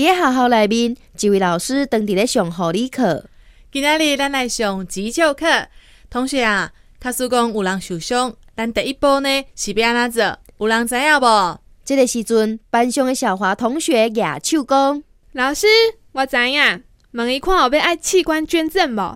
伫咧学校内面，一位老师当伫咧上护理课。今仔日咱来上急救课，同学啊，假使讲有人受伤，咱第一步呢是要安怎做？有人知影无？这个时阵，班上的小华同学举手讲：“老师，我知影，问伊看后要爱器官捐赠无？”